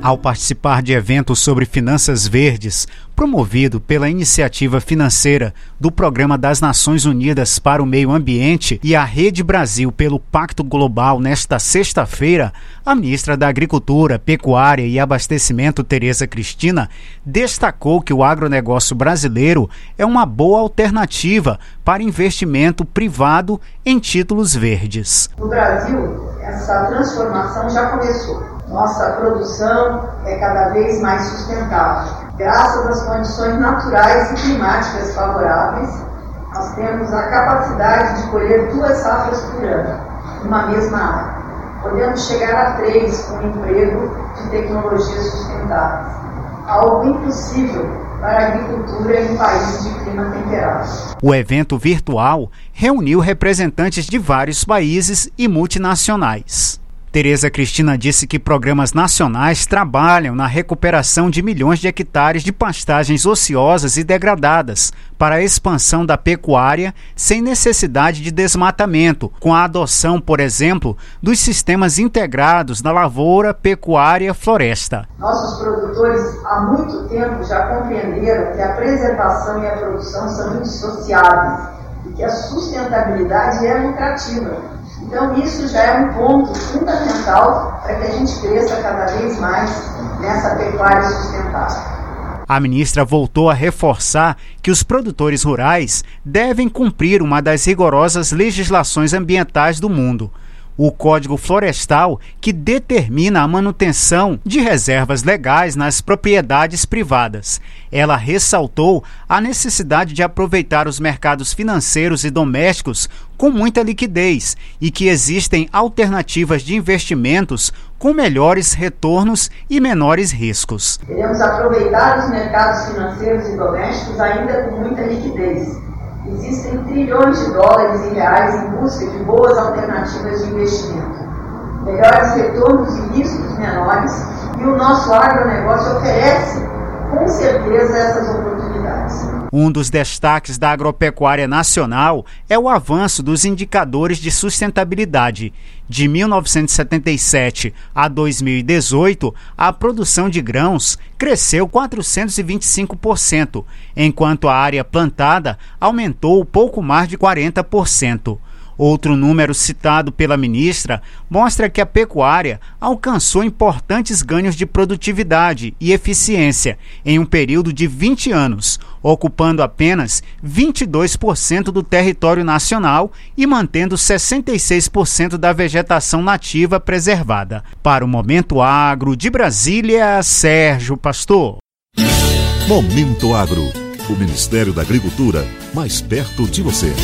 Ao participar de eventos sobre finanças verdes, promovido pela iniciativa financeira do Programa das Nações Unidas para o Meio Ambiente e a Rede Brasil pelo Pacto Global nesta sexta-feira, a ministra da Agricultura, Pecuária e Abastecimento, Tereza Cristina, destacou que o agronegócio brasileiro é uma boa alternativa para investimento privado em títulos verdes. No Brasil, essa transformação já começou nossa produção é cada vez mais sustentável. Graças às condições naturais e climáticas favoráveis, nós temos a capacidade de colher duas safras por ano, numa mesma área. Podemos chegar a três com o emprego de tecnologias sustentáveis. Algo impossível para a agricultura em países de clima temperado. O evento virtual reuniu representantes de vários países e multinacionais. Tereza Cristina disse que programas nacionais trabalham na recuperação de milhões de hectares de pastagens ociosas e degradadas para a expansão da pecuária sem necessidade de desmatamento, com a adoção, por exemplo, dos sistemas integrados da lavoura, pecuária, floresta. Nossos produtores há muito tempo já compreenderam que a preservação e a produção são indissociáveis e que a sustentabilidade é lucrativa então, isso já é um ponto fundamental para que a gente cresça cada vez mais nessa pecuária sustentável. A ministra voltou a reforçar que os produtores rurais devem cumprir uma das rigorosas legislações ambientais do mundo o Código Florestal, que determina a manutenção de reservas legais nas propriedades privadas. Ela ressaltou a necessidade de aproveitar os mercados financeiros e domésticos com muita liquidez e que existem alternativas de investimentos com melhores retornos e menores riscos. Queremos aproveitar os mercados financeiros e domésticos ainda com muita liquidez Existem trilhões de dólares e reais em busca de boas alternativas de investimento, melhores retornos e riscos menores, e o nosso agronegócio oferece, com certeza, essas oportunidades. Um dos destaques da agropecuária nacional é o avanço dos indicadores de sustentabilidade. De 1977 a 2018, a produção de grãos cresceu 425%, enquanto a área plantada aumentou pouco mais de 40%. Outro número citado pela ministra mostra que a pecuária alcançou importantes ganhos de produtividade e eficiência em um período de 20 anos, ocupando apenas 22% do território nacional e mantendo 66% da vegetação nativa preservada. Para o Momento Agro de Brasília, Sérgio Pastor. Momento Agro. O Ministério da Agricultura mais perto de você.